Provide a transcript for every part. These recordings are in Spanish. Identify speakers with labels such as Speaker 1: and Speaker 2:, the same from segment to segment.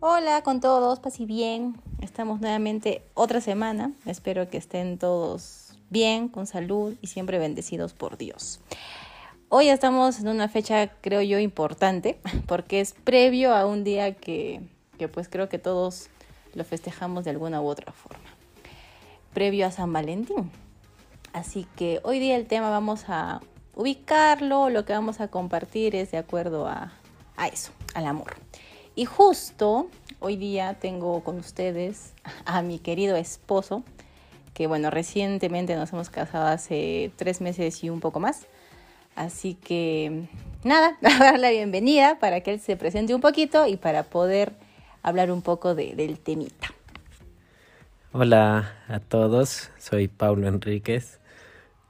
Speaker 1: Hola con todos, paz y bien. Estamos nuevamente otra semana. Espero que estén todos bien, con salud y siempre bendecidos por Dios. Hoy estamos en una fecha, creo yo, importante, porque es previo a un día que, que pues creo que todos lo festejamos de alguna u otra forma. Previo a San Valentín. Así que hoy día el tema vamos a ubicarlo, lo que vamos a compartir es de acuerdo a, a eso, al amor. Y justo hoy día tengo con ustedes a mi querido esposo, que bueno, recientemente nos hemos casado hace tres meses y un poco más. Así que nada, a dar la bienvenida para que él se presente un poquito y para poder hablar un poco de, del temita.
Speaker 2: Hola a todos, soy Paulo Enríquez,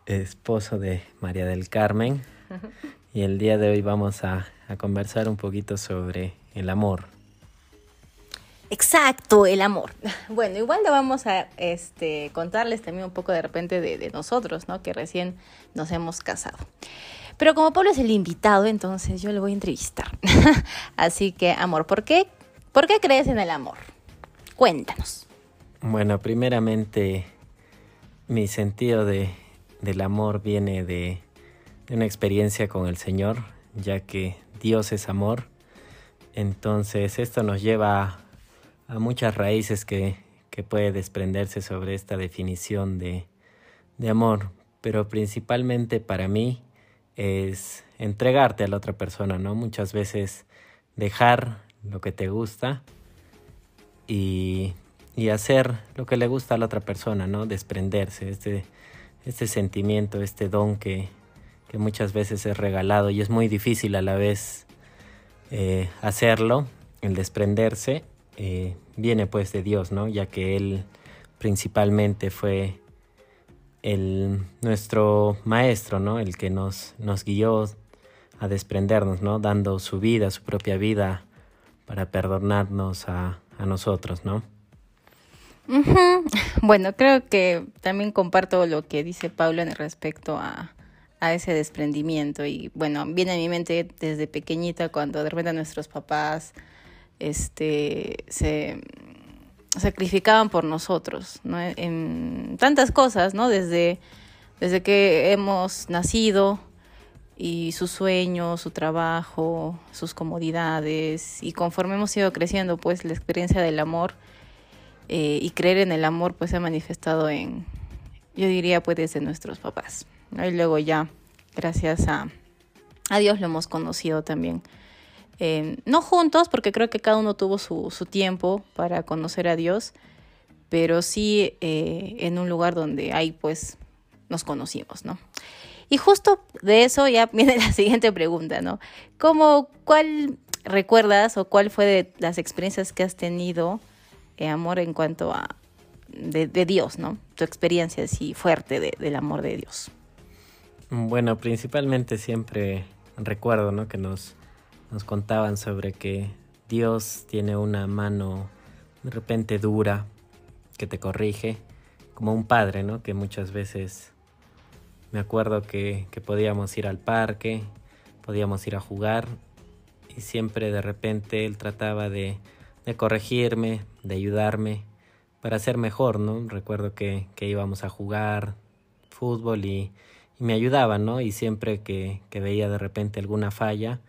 Speaker 2: esposo de María del Carmen, y el día de hoy vamos a, a conversar un poquito sobre el amor.
Speaker 1: Exacto, el amor. Bueno, igual le vamos a este, contarles también un poco de repente de, de, nosotros, ¿no? Que recién nos hemos casado. Pero como Pablo es el invitado, entonces yo le voy a entrevistar. Así que, amor, ¿por qué, ¿por qué crees en el amor? Cuéntanos.
Speaker 2: Bueno, primeramente, mi sentido de, del amor viene de, de una experiencia con el Señor, ya que Dios es amor. Entonces, esto nos lleva a muchas raíces que, que puede desprenderse sobre esta definición de, de amor, pero principalmente para mí es entregarte a la otra persona, ¿no? Muchas veces dejar lo que te gusta y, y hacer lo que le gusta a la otra persona, ¿no? Desprenderse, este, este sentimiento, este don que, que muchas veces es regalado y es muy difícil a la vez eh, hacerlo, el desprenderse eh, viene pues de Dios, ¿no? Ya que Él principalmente fue el, nuestro maestro, ¿no? El que nos, guió a desprendernos, ¿no? Dando su vida, su propia vida para perdonarnos a, nosotros, ¿no?
Speaker 1: Bueno, creo que también comparto lo que dice Paula en respecto a, a ese desprendimiento y bueno, viene a mi mente desde pequeñita cuando de repente nuestros papás este, se sacrificaban por nosotros, ¿no? En tantas cosas, ¿no? Desde, desde que hemos nacido y su sueño, su trabajo, sus comodidades y conforme hemos ido creciendo, pues la experiencia del amor eh, y creer en el amor, pues se ha manifestado en, yo diría, pues desde nuestros papás. Y luego ya, gracias a, a Dios lo hemos conocido también eh, no juntos, porque creo que cada uno tuvo su, su tiempo para conocer a Dios, pero sí eh, en un lugar donde ahí pues nos conocimos, ¿no? Y justo de eso ya viene la siguiente pregunta, ¿no? ¿Cómo, cuál recuerdas o cuál fue de las experiencias que has tenido, eh, amor, en cuanto a de, de, Dios, ¿no? Tu experiencia así fuerte de, del amor de Dios.
Speaker 2: Bueno, principalmente siempre recuerdo, ¿no? Que nos nos contaban sobre que Dios tiene una mano de repente dura que te corrige, como un padre, ¿no? Que muchas veces me acuerdo que, que podíamos ir al parque, podíamos ir a jugar y siempre de repente él trataba de, de corregirme, de ayudarme para ser mejor, ¿no? Recuerdo que, que íbamos a jugar fútbol y, y, me ayudaba, ¿no? Y siempre que, que veía de repente alguna falla,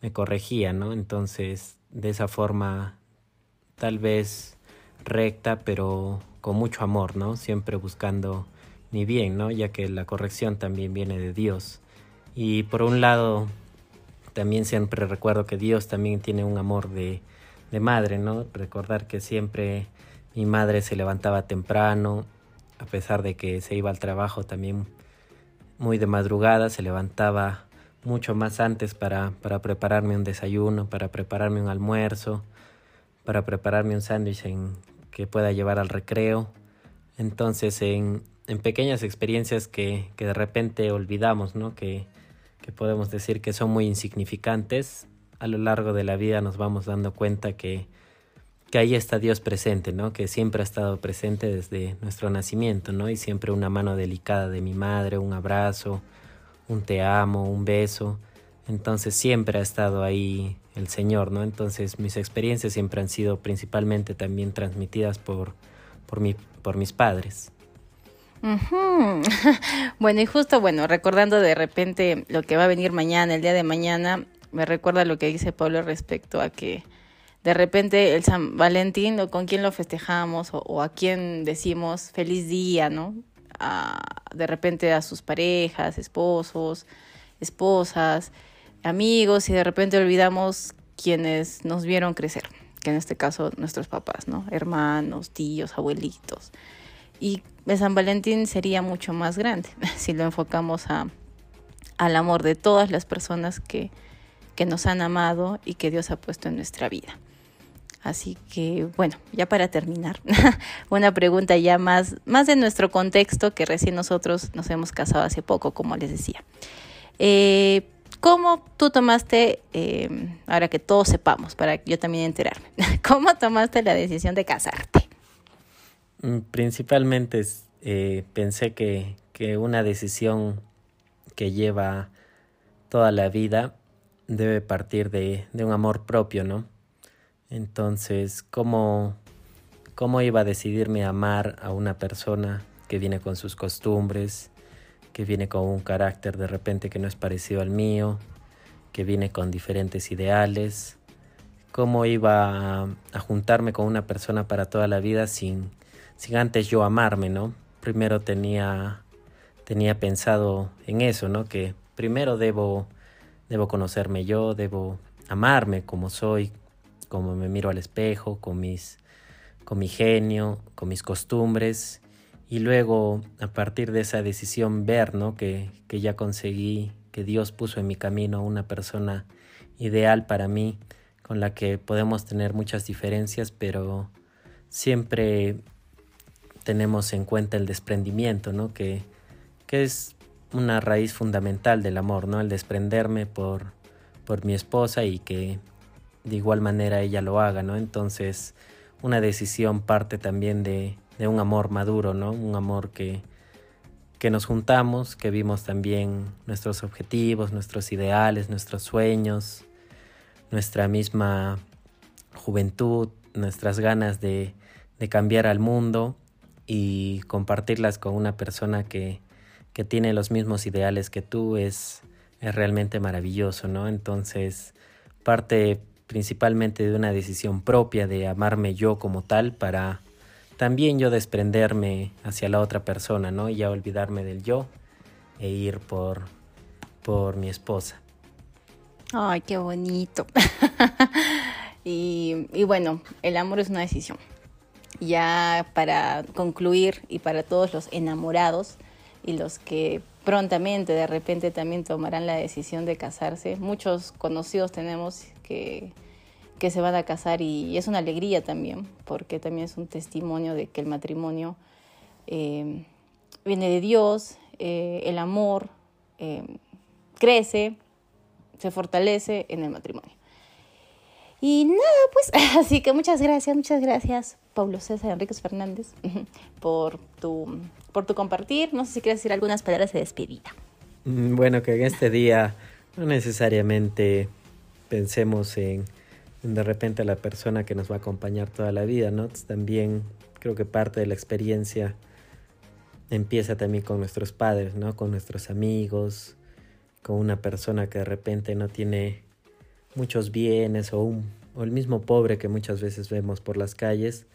Speaker 2: me corregía, ¿no? Entonces, de esa forma, tal vez recta, pero con mucho amor, ¿no? Siempre buscando mi bien, ¿no? Ya que la corrección también viene de Dios. Y por un lado, también siempre recuerdo que Dios también tiene un amor de, de madre, ¿no? Recordar que siempre mi madre se levantaba temprano, a pesar de que se iba al trabajo también muy de madrugada, se levantaba mucho más antes para, para prepararme un desayuno, para prepararme un almuerzo, para prepararme un sándwich que pueda llevar al recreo. Entonces, en, en pequeñas experiencias que, que, de repente olvidamos, ¿no? Que, que podemos decir que son muy insignificantes, a lo largo de la vida nos vamos dando cuenta que, que ahí está Dios presente, ¿no? Que siempre ha estado presente desde nuestro nacimiento, ¿no? Y siempre una mano delicada de mi madre, un abrazo, un te amo, un beso. Entonces siempre ha estado ahí el Señor, ¿no? Entonces mis experiencias siempre han sido principalmente también transmitidas por, por, mi, por mis padres.
Speaker 1: bueno, y justo, bueno, recordando de repente lo que va a venir mañana, el día de mañana, me recuerda lo que dice Pablo respecto a que de repente el San Valentín o con quién lo festejamos o, a quién decimos feliz día, ¿no? de repente a sus parejas, esposos, esposas, amigos y de repente olvidamos quienes nos vieron crecer, que en este caso nuestros papás, ¿no? Hermanos, tíos, abuelitos. Y el San Valentín sería mucho más grande si lo enfocamos a, al amor de todas las personas que, que nos han amado y que Dios ha puesto en nuestra vida. Así que, bueno, ya para terminar, una pregunta ya más, más de nuestro contexto, que recién nosotros nos hemos casado hace poco, como les decía. Eh, ¿Cómo tú tomaste, eh, ahora que todos sepamos, para yo también enterarme, cómo tomaste la decisión de casarte?
Speaker 2: Mm, principalmente eh, pensé que, que una decisión que lleva toda la vida debe partir de un amor propio, ¿no? Entonces, ¿cómo, ¿cómo iba a decidirme a amar a una persona que viene con sus costumbres, que viene con un carácter de repente que no es parecido al mío, que viene con diferentes ideales? ¿Cómo iba a, juntarme con una persona para toda la vida sin, sin antes yo amarme, no? Primero tenía, tenía pensado en eso, ¿no? Que primero debo, debo conocerme yo, debo amarme como soy, como me miro al espejo, con, mis, con mi genio, con mis costumbres y luego a partir de esa decisión ver ¿no? que, que ya conseguí, que Dios puso en mi camino una persona ideal para mí, con la que podemos tener muchas diferencias, pero siempre tenemos en cuenta el desprendimiento, ¿no? que, que es una raíz fundamental del amor, ¿no? el desprenderme por, por mi esposa y que de igual manera ella lo haga, ¿no? Entonces, una decisión parte también de, de un amor maduro, ¿no? Un amor que, que nos juntamos, que vimos también nuestros objetivos, nuestros ideales, nuestros sueños, nuestra misma juventud, nuestras ganas de, de cambiar al mundo y compartirlas con una persona que, que tiene los mismos ideales que tú es, es realmente maravilloso, ¿no? Entonces, parte principalmente de una decisión propia de amarme yo como tal para también yo desprenderme hacia la otra persona, ¿no? Y ya olvidarme del yo e ir por, por mi esposa.
Speaker 1: Ay, qué bonito. y, y bueno, el amor es una decisión. Ya para concluir y para todos los enamorados y los que prontamente de repente también tomarán la decisión de casarse, muchos conocidos tenemos que, se van a casar y, es una alegría también, porque también es un testimonio de que el matrimonio eh, viene de Dios, eh, el amor eh, crece, se fortalece en el matrimonio. Y nada, pues, así que muchas gracias, muchas gracias, Pablo César Enríquez Fernández, por tu, por tu compartir. No sé si quieres decir algunas palabras de despedida.
Speaker 2: Mm, bueno, que en este día no necesariamente pensemos en de repente la persona que nos va a acompañar toda la vida, ¿no? También creo que parte de la experiencia empieza también con nuestros padres, ¿no? Con nuestros amigos, con una persona que de repente no tiene muchos bienes o, el mismo pobre que muchas veces vemos por las calles.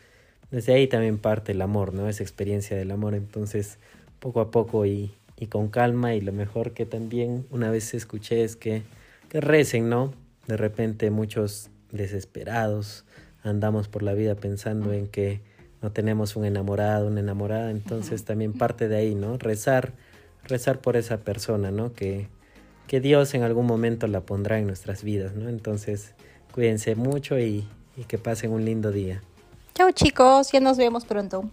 Speaker 2: Desde ahí también parte el amor, ¿no? Esa experiencia del amor. Entonces, poco a poco y, y con calma y lo mejor que también una vez escuché es que, que recen, ¿no? De repente muchos desesperados andamos por la vida pensando en que no tenemos un enamorado, una enamorada, entonces también parte de ahí, ¿no? Rezar, rezar por esa persona, ¿no? Que, que Dios en algún momento la pondrá en nuestras vidas, ¿no? Entonces, cuídense mucho y, y que pasen un lindo día.
Speaker 1: Chao chicos, ya nos vemos pronto.